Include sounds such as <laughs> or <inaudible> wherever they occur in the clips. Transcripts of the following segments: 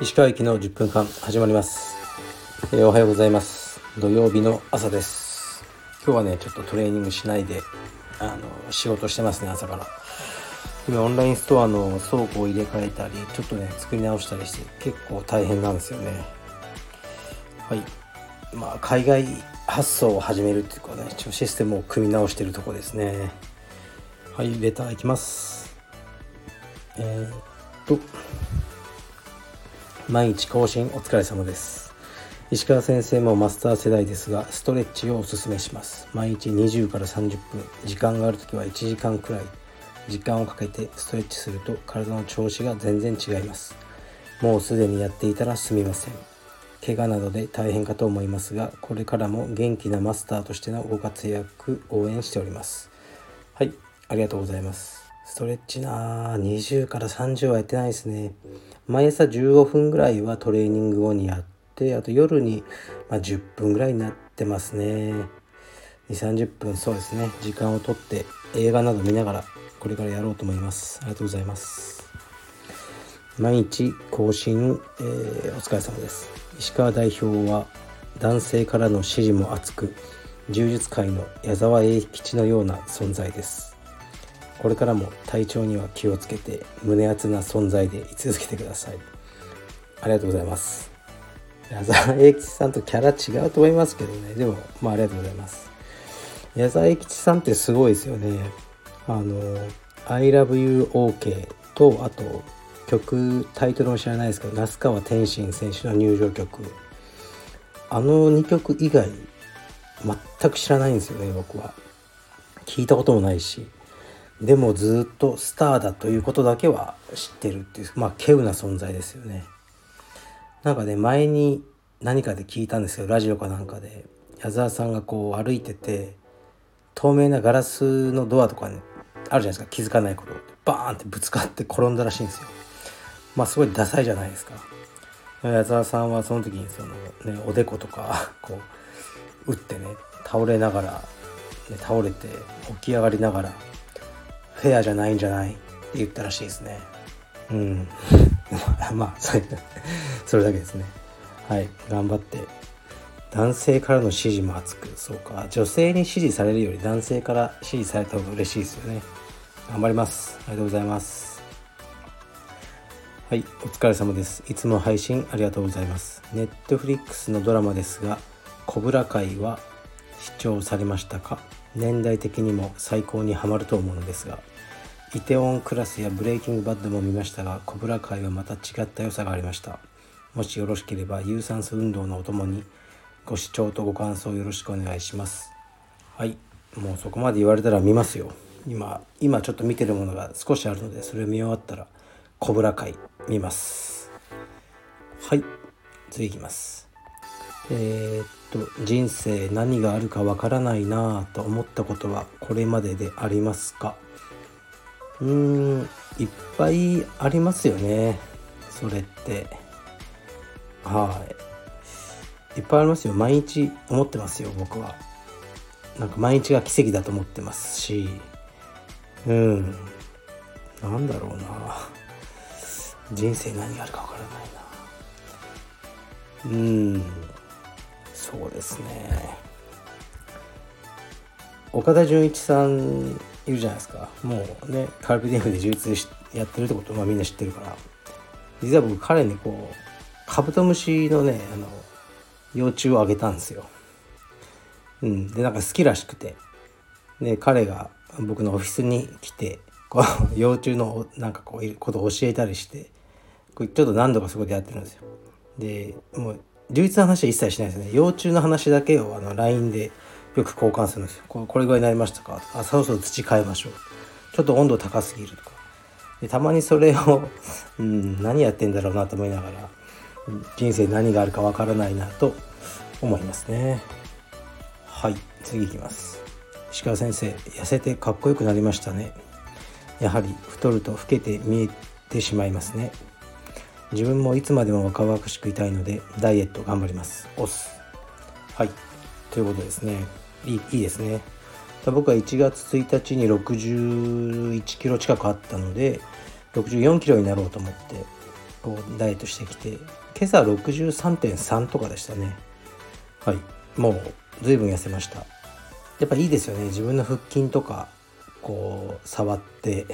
石川駅の10分間始まります、えー、おはようございます。土曜日の朝です。今日はねちょっとトレーニングしないであの仕事してますね朝から。今オンラインストアの倉庫を入れ替えたりちょっとね作り直したりして結構大変なんですよね。はい。まあ海外発送を始めるっていうかね一応システムを組み直してるとこですね。はいレターいきます。えー、っと毎日更新お疲れ様です。石川先生もマスター世代ですがストレッチをおすすめします。毎日20から30分。時間がある時は1時間くらい。時間をかけてストレッチすると体の調子が全然違います。もうすでにやっていたらすみません。怪我などで大変かと思いますがこれからも元気なマスターとしてのご活躍応援しております。はいありがとうございます。ストレッチな20から30はやってないですね。毎朝15分ぐらいはトレーニング後にやってあと夜に、ま10分ぐらいになってますね。2 3 0分そうですね。時間をとって映画など見ながらこれからやろうと思います。ありがとうございます。毎日更新、えー、お疲れ様です。石川代表は男性からの支持も厚く柔術界の矢沢永吉のような存在です。これからも体調には気をつけて胸熱な存在で居続けてください。ありがとうございます。矢沢永吉さんとキャラ違うと思いますけどね。でもまあありがとうございます。矢沢永吉さんってすごいですよね。あの「ILOVEYOUOK」とあと曲タイトルも知らないですけど那須川天心選手の入場曲。あの2曲以外全く知らないんですよね僕は。聞いたこともないし。でもずっとスターだということだけは知ってるっていうまあ稀有な存在ですよね。なんかね前に何かで聞いたんですけどラジオかなんかで。矢沢さんがこう歩いてて透明なガラスのドアとかに、ね、あるじゃないですか気づかないこと。バーンってぶつかって転んだらしいんですよ。まあすごいダサいじゃないですか。矢沢さんはその時にそのねおでことか <laughs> こう打ってね倒れながら、ね、倒れて起き上がりながらフェアじゃないんじゃない？って言ったらしいですね。うん。<laughs> まあそれそれだけですね。はい。頑張って。男性からの支持も厚くそうか。女性に支持されるより男性から支持された方が嬉しいですよね。頑張ります。ありがとうございます。はいお疲れ様です。いつも配信ありがとうございます。ネットフリックスのドラマですが「コブラ会」は視聴されましたか？年代的にも最高にハマると思うのですがイテオンクラスやブレイキングバッドも見ましたがコブラ会はまた違った良さがありました。もしよろしければ有酸素運動のお供にご視聴とご感想よろしくお願いします。はいもうそこまで言われたら見ますよ。今今ちょっと見てるものが少しあるのでそれを見終わったらコブラ会見ます。はい。次いきます。えー、っと人生何があるかわからないなぁと思ったことはこれまででありますか？うーんいっぱいありますよね。それって。はい。いっぱいありますよ。毎日思ってますよ僕は。なんか毎日が奇跡だと思ってますし。うん。なんだろうな人生何があるかわからないな。うんそうですね。岡田准一さんいるじゃないですか。もうねカルピディフで充実やってるってこと、まあ、みんな知ってるから。実は僕彼にこうカブトムシのねあの幼虫をあげたんですよ。うん、でなんか好きらしくて。で彼が僕のオフィスに来てこう <laughs> 幼虫のなんかこういうことを教えたりしてこれちょっと何度かそこでやってるんですよ。でもう充実の話は一切しないですね幼虫の話だけをあの LINE でよく交換するんですよ。これぐらいになりましたか？あ、そろそろ土変えましょう。ちょっと温度高すぎるとか。でたまにそれを <laughs> うん、何やってんだろうなと思いながら、人生何があるかわからないなと思いますね。はい、次いきます。石川先生、痩せてかっこよくなりましたね。やはり太ると老けて見えてしまいますね。自分もいつまでも若々しくいたいのでダイエット頑張ります。押す。はい。ということですね。いいいいですね僕は1月1日に61キロ近くあったので64キロになろうと思ってこうダイエットしてきて今朝は63.3とかでしたねはいもう随分痩せましたやっぱいいですよね自分の腹筋とかこう触って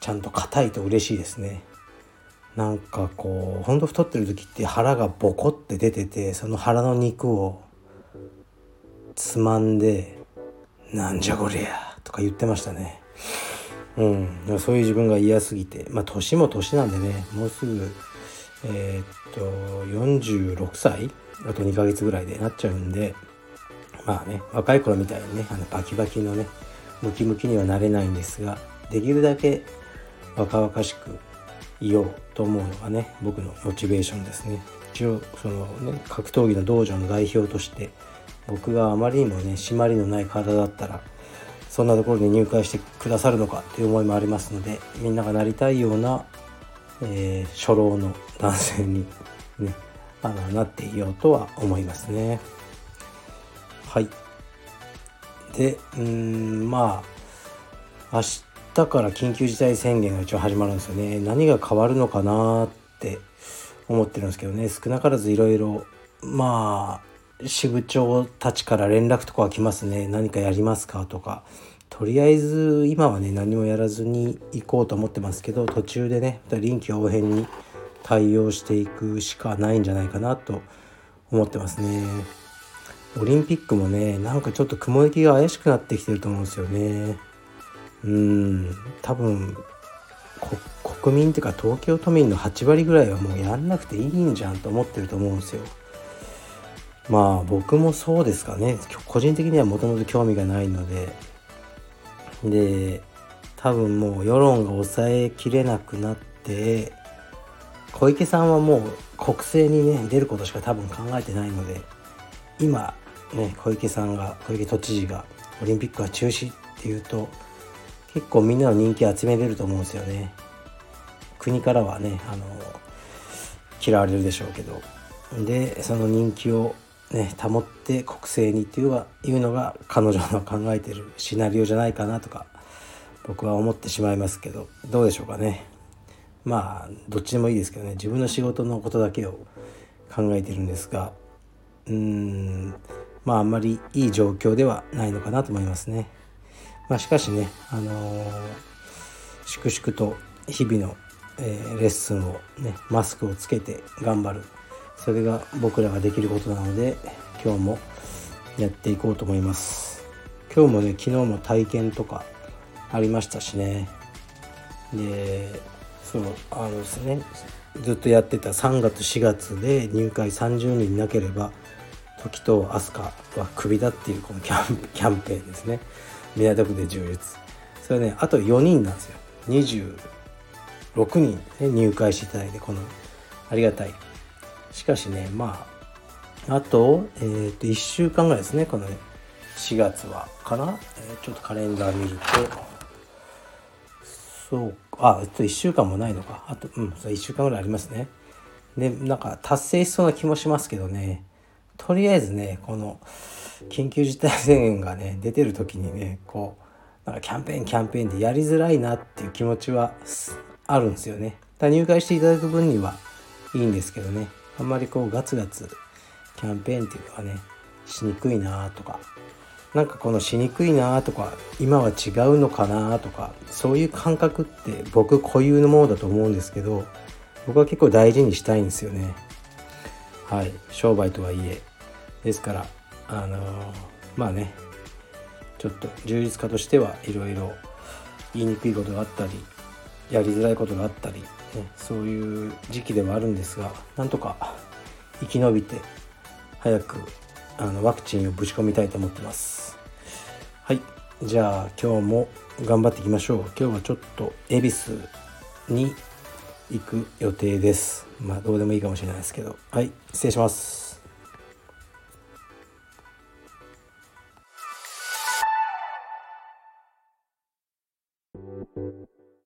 ちゃんと硬いと嬉しいですね。なんかこうほんと太ってる時って腹がボコって出ててその腹の肉をつまんで「なんじゃこりゃ」とか言ってましたね。うん。そういう自分が嫌すぎてまあ年も年なんでねもうすぐえー、っと46歳あと2ヶ月ぐらいでなっちゃうんでまあね若い頃みたいにねあのバキバキのねムキムキにはなれないんですができるだけ若々しくいようと思うのがね僕のモチベーションですね。一応そのね格闘技の道場の代表として僕があまりにもね締まりのない体だったらそんなところに入会してくださるのかという思いもありますのでみんながなりたいような、えー、初老の男性にねあのなっていようとは思いますね。はい。でうんまあ明日日から緊急事態宣言が一応始まるんですよね。何が変わるのかなって思ってるんですけどね。少なからずいろいろまあ支部長たちから連絡とかは来ますね。何かやりますかとか。とりあえず今はね何もやらずに行こうと思ってますけど途中でね臨機応変に対応していくしかないんじゃないかなと思ってますね。オリンピックもねなんかちょっと雲行きが怪しくなってきてると思うんですよね。うん。多分国民っていうか東京都民の8割ぐらいはもうやんなくていいんじゃんと思ってると思うんですよ。まあ僕もそうですかね。個人的にはもともと興味がないので。で多分もう世論が抑えきれなくなって小池さんはもう国政にね出ることしか多分考えてないので今ね小池さんが小池都知事がオリンピックは中止っていうと結構みんなの人気集めれると思うんですよね。国からはねあの嫌われるでしょうけど。でその人気をね保って国政にっていうはいうのが彼女の考えてるシナリオじゃないかなとか僕は思ってしまいますけど。どうでしょうかね。まあどっちでもいいですけどね。自分の仕事のことだけを考えてるんですが。うーんまああんまりいい状況ではないのかなと思いますね。まあ、しかしね、あのー、粛々と日々の、えー、レッスンをねマスクをつけて頑張る。それが僕らができることなので今日もやっていこうと思います。今日もね昨日も体験とかありましたしね。でそうあのですねずっとやってた3月4月で入会30人いなければ時と飛鳥はクビだっていうこのキャンキャンペーンですね。港区で充実。それねあと4人なんですよ。26人、ね、入会していただいてこのありがたい。しかしねまああと,、えー、と1週間ぐらいですねこのね4月は。かな、えー、ちょっとカレンダー見るとそうか。あえっと1週間もないのか。あとうんそ1週間ぐらいありますね。でなんか達成しそうな気もしますけどね。とりあえずねこの緊急事態宣言がね出てる時にねこうなんかキャンペーンキャンペーンでやりづらいなっていう気持ちはあるんですよね。だ入会していただく分にはいいんですけどね。あんまりこうガツガツキャンペーンっていうのはねしにくいなとか。なんかこのしにくいなとか今は違うのかなとかそういう感覚って僕固有のものだと思うんですけど僕は結構大事にしたいんですよね。はい。商売とはいえ。ですからあのまあね。ちょっと充実家としてはいろいろ言いにくいことがあったりやりづらいことがあったり、ね、そういう時期ではあるんですがなんとか生き延びて早くあのワクチンをぶち込みたいと思ってます。はい。じゃあ今日も頑張っていきましょう。今日はちょっと恵比寿に行く予定です。まあどうでもいいかもしれないですけど。はい失礼します。